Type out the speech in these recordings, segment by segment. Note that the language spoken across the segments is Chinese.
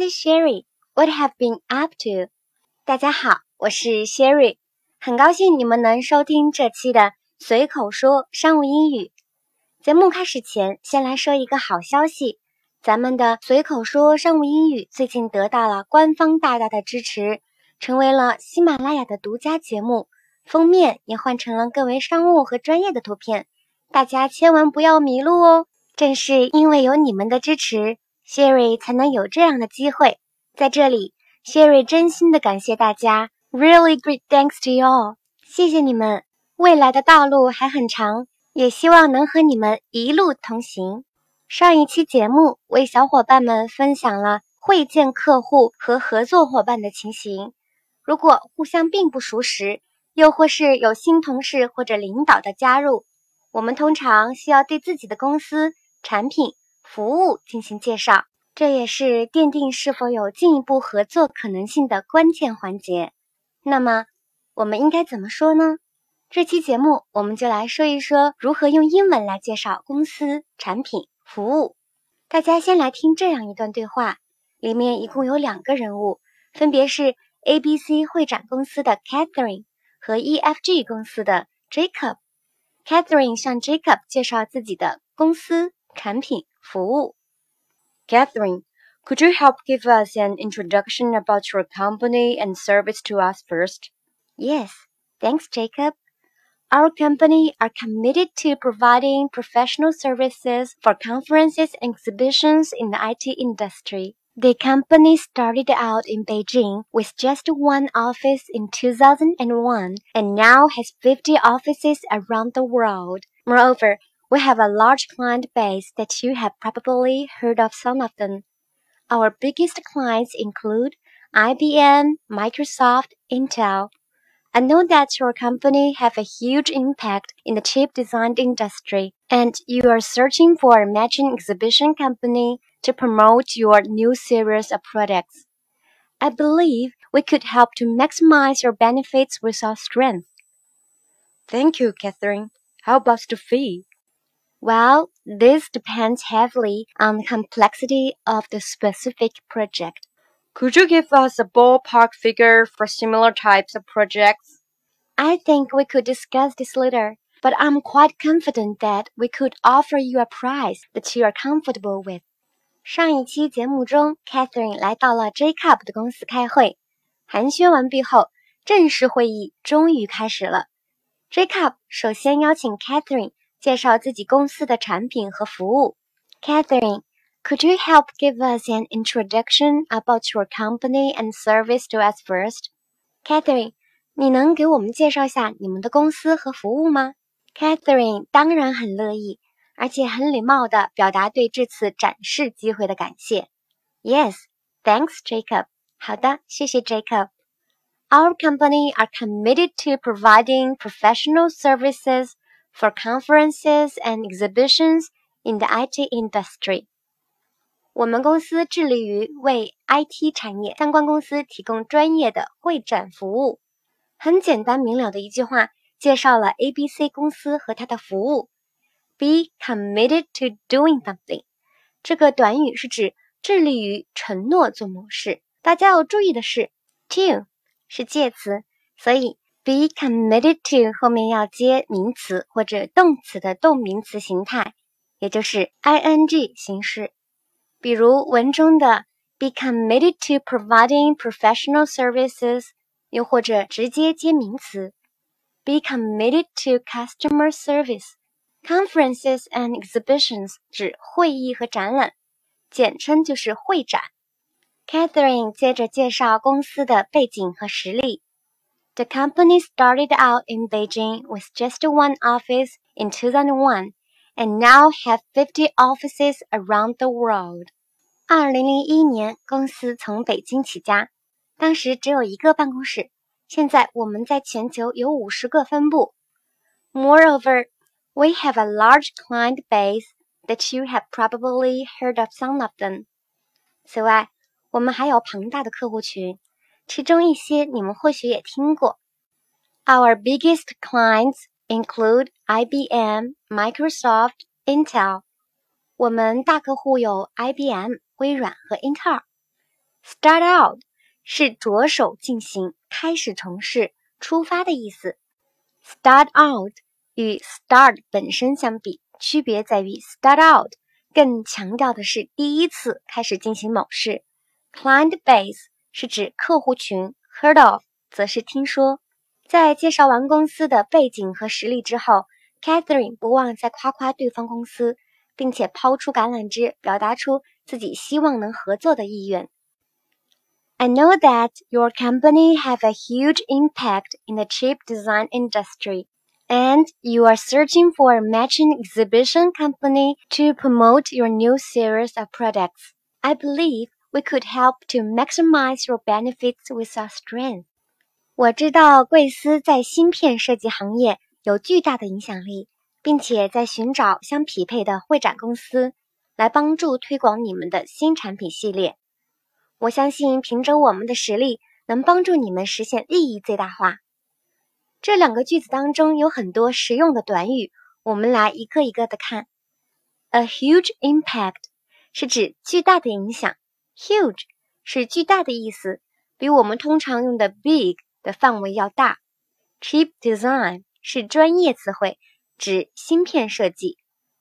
is Sherry. What have been up to? 大家好，我是 Sherry，很高兴你们能收听这期的随口说商务英语。节目开始前，先来说一个好消息，咱们的随口说商务英语最近得到了官方大大的支持，成为了喜马拉雅的独家节目，封面也换成了更为商务和专业的图片，大家千万不要迷路哦。正是因为有你们的支持，Sherry 才能有这样的机会。在这里，Sherry 真心的感谢大家，Really great thanks to you all，谢谢你们。未来的道路还很长，也希望能和你们一路同行。上一期节目为小伙伴们分享了会见客户和合作伙伴的情形。如果互相并不熟识，又或是有新同事或者领导的加入，我们通常需要对自己的公司。产品、服务进行介绍，这也是奠定是否有进一步合作可能性的关键环节。那么，我们应该怎么说呢？这期节目我们就来说一说如何用英文来介绍公司、产品、服务。大家先来听这样一段对话，里面一共有两个人物，分别是 ABC 会展公司的 Catherine 和 EFG 公司的 Jacob。Catherine 向 Jacob 介绍自己的公司。产品服务。Catherine, could you help give us an introduction about your company and service to us first? Yes, thanks, Jacob. Our company are committed to providing professional services for conferences and exhibitions in the IT industry. The company started out in Beijing with just one office in 2001 and now has 50 offices around the world. Moreover, we have a large client base that you have probably heard of some of them. Our biggest clients include IBM, Microsoft, Intel. I know that your company have a huge impact in the chip design industry and you are searching for a matching exhibition company to promote your new series of products. I believe we could help to maximize your benefits with our strength. Thank you, Catherine. How about the fee? Well, this depends heavily on the complexity of the specific project. Could you give us a ballpark figure for similar types of projects? I think we could discuss this later, but I'm quite confident that we could offer you a price that you are comfortable with. 上一期节目中，Catherine 来到了 Jacob 的公司开会。寒暄完毕后，正式会议终于开始了。Jacob 首先邀请 Catherine 介绍自己公司的产品和服务。Catherine, could you help give us an introduction about your company and service to us first? Catherine, 你能给我们介绍一下你们的公司和服务吗？Catherine 当然很乐意，而且很礼貌地表达对这次展示机会的感谢。Yes, thanks, Jacob. 好的，谢谢 Jacob. Our company are committed to providing professional services for conferences and exhibitions in the IT industry. 我们公司致力于为 IT 产业相关公司提供专业的会展服务。很简单明了的一句话，介绍了 ABC 公司和它的服务。Be committed to doing something，这个短语是指致力于承诺做某事。大家要注意的是，to 是介词，所以 be committed to 后面要接名词或者动词的动名词形态，也就是 ing 形式。比如文中的 be committed to providing professional services，又或者直接接名词 be committed to customer service。Conferences and exhibitions 指会议和展览，简称就是会展。Catherine 接着介绍公司的背景和实力。The company started out in Beijing with just one office in 2001 and now have 50 offices around the world. 二零零一年，公司从北京起家，当时只有一个办公室。现在我们在全球有五十个分部。Moreover, we have a large client base that you have probably heard of some of them. 此外，我们还有庞大的客户群。 其中一些你们或许也听过。Our biggest clients include IBM, Microsoft, Intel。我们大客户有 IBM、 微软和英特尔。Start out 是着手进行、开始从事、出发的意思。Start out 与 start 本身相比，区别在于 start out 更强调的是第一次开始进行某事。Client base 是指客户群，heard of 则是听说。在介绍完公司的背景和实力之后，Catherine 不忘再夸夸对方公司，并且抛出橄榄枝，表达出自己希望能合作的意愿。I know that your company have a huge impact in the chip design industry, and you are searching for a matching exhibition company to promote your new series of products. I believe we could help to maximize your benefits with our strength. 我知道贵司在芯片设计行业有巨大的影响力，并且在寻找相匹配的会展公司来帮助推广你们的新产品系列。我相信凭着我们的实力，能帮助你们实现利益最大化。这两个句子当中有很多实用的短语，我们来一个一个的看。A huge impact 是指巨大的影响，huge 是巨大的意思，比我们通常用的 big。的范围要大。Chip design 是专业词汇，指芯片设计。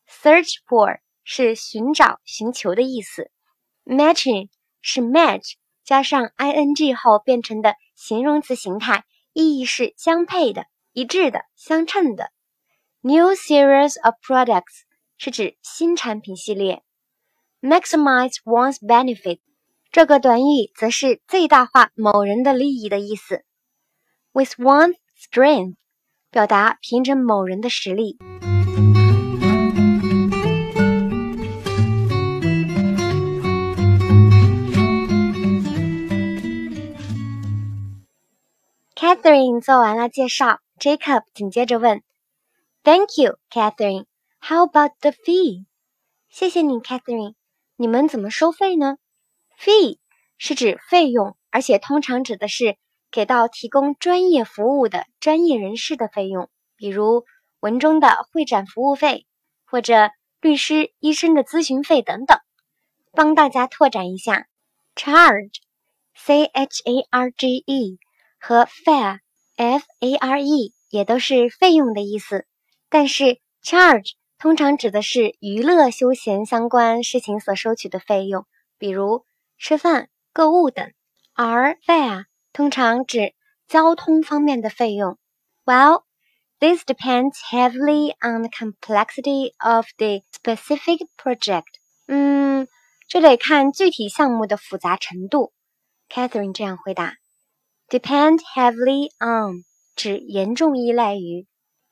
Search for 是寻找、寻求的意思。Matching 是 match 加上 ing 后变成的形容词形态，意义是相配的、一致的、相称的。New series of products 是指新产品系列。Maximize one's benefit 这个短语则是最大化某人的利益的意思。with one strength，表达凭着某人的实力。Catherine 做完了介绍，Jacob 紧接着问：“Thank you, Catherine. How about the fee？” 谢谢你，Catherine。你们怎么收费呢？Fee 是指费用，而且通常指的是。给到提供专业服务的专业人士的费用，比如文中的会展服务费，或者律师、医生的咨询费等等。帮大家拓展一下，charge，c h a r g e 和 fare，f a r e 也都是费用的意思。但是 charge 通常指的是娱乐休闲相关事情所收取的费用，比如吃饭、购物等，而 fare。通常指交通方面的费用。Well, this depends heavily on the complexity of the specific project. 嗯，这得看具体项目的复杂程度。Catherine 这样回答：Depend heavily on 指严重依赖于，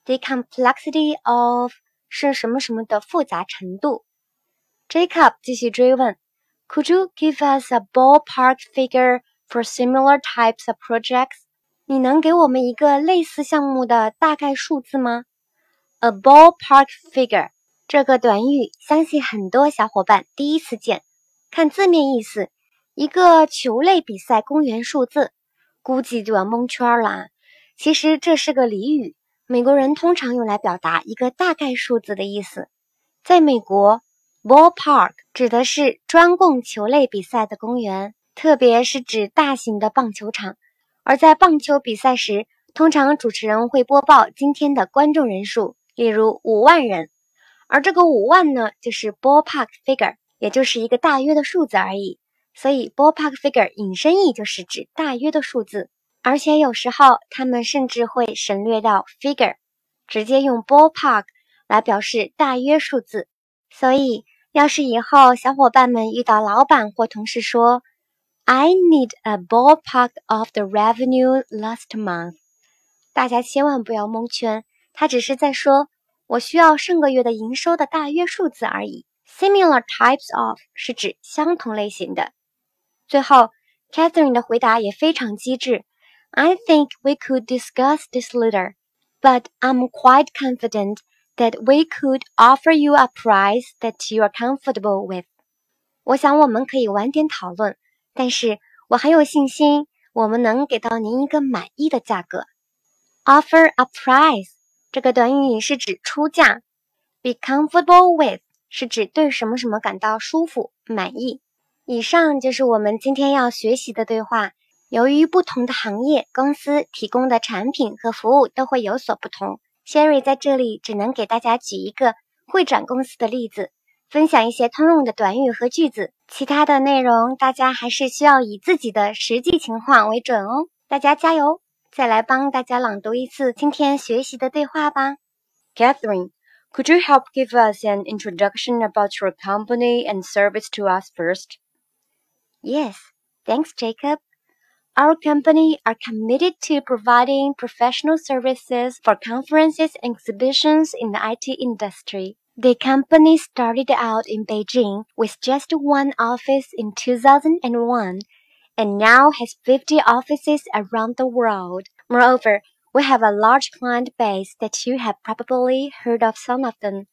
the complexity of 是什么什么的复杂程度。Jacob 继续追问 ：Could you give us a ballpark figure For similar types of projects，你能给我们一个类似项目的大概数字吗？A ballpark figure 这个短语，相信很多小伙伴第一次见。看字面意思，一个球类比赛公园数字，估计就要蒙圈了。其实这是个俚语，美国人通常用来表达一个大概数字的意思。在美国，ballpark 指的是专供球类比赛的公园。特别是指大型的棒球场，而在棒球比赛时，通常主持人会播报今天的观众人数，例如五万人，而这个五万呢，就是 ballpark figure，也就是一个大约的数字而已。所以 ballpark figure 引申义就是指大约的数字，而且有时候他们甚至会省略到 figure，直接用 ballpark 来表示大约数字。所以，要是以后小伙伴们遇到老板或同事说，I need a ballpark of the revenue last month。大家千万不要蒙圈，他只是在说我需要上个月的营收的大约数字而已。Similar types of 是指相同类型的。最后，Catherine 的回答也非常机智。I think we could discuss this later, but I'm quite confident that we could offer you a price that you are comfortable with。我想我们可以晚点讨论。但是我很有信心，我们能给到您一个满意的价格。Offer a price 这个短语是指出价。Be comfortable with 是指对什么什么感到舒服、满意。以上就是我们今天要学习的对话。由于不同的行业公司提供的产品和服务都会有所不同，Sherry 在这里只能给大家举一个会展公司的例子，分享一些通用的短语和句子。其他的内容大家还是需要以自己的实际情况为准哦。大家加油！再来帮大家朗读一次今天学习的对话吧。Catherine, could you help give us an introduction about your company and service to us first? Yes, thanks, Jacob. Our company are committed to providing professional services for conferences and exhibitions in the IT industry. The company started out in Beijing with just one office in 2001 and now has 50 offices around the world. Moreover, we have a large client base that you have probably heard of some of them.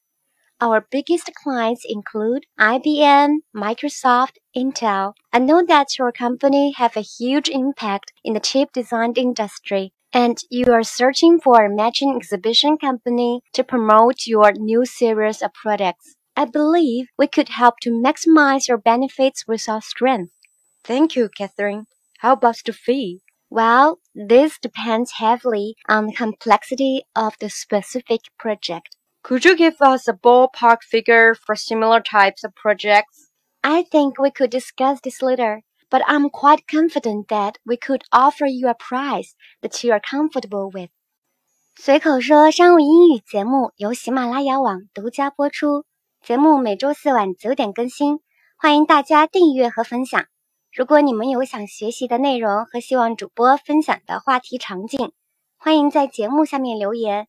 Our biggest clients include IBM, Microsoft, Intel. I know that your company have a huge impact in the chip design industry and you are searching for a matching exhibition company to promote your new series of products. I believe we could help to maximize your benefits with our strength. Thank you, Catherine. How about the fee? Well, this depends heavily on the complexity of the specific project. Could you give us a ballpark figure for similar types of projects? I think we could discuss this later, but I'm quite confident that we could offer you a price that you are comfortable with. 随口说商务英语节目由喜马拉雅网独家播出，节目每周四晚九点更新，欢迎大家订阅和分享。如果你们有想学习的内容和希望主播分享的话题场景，欢迎在节目下面留言。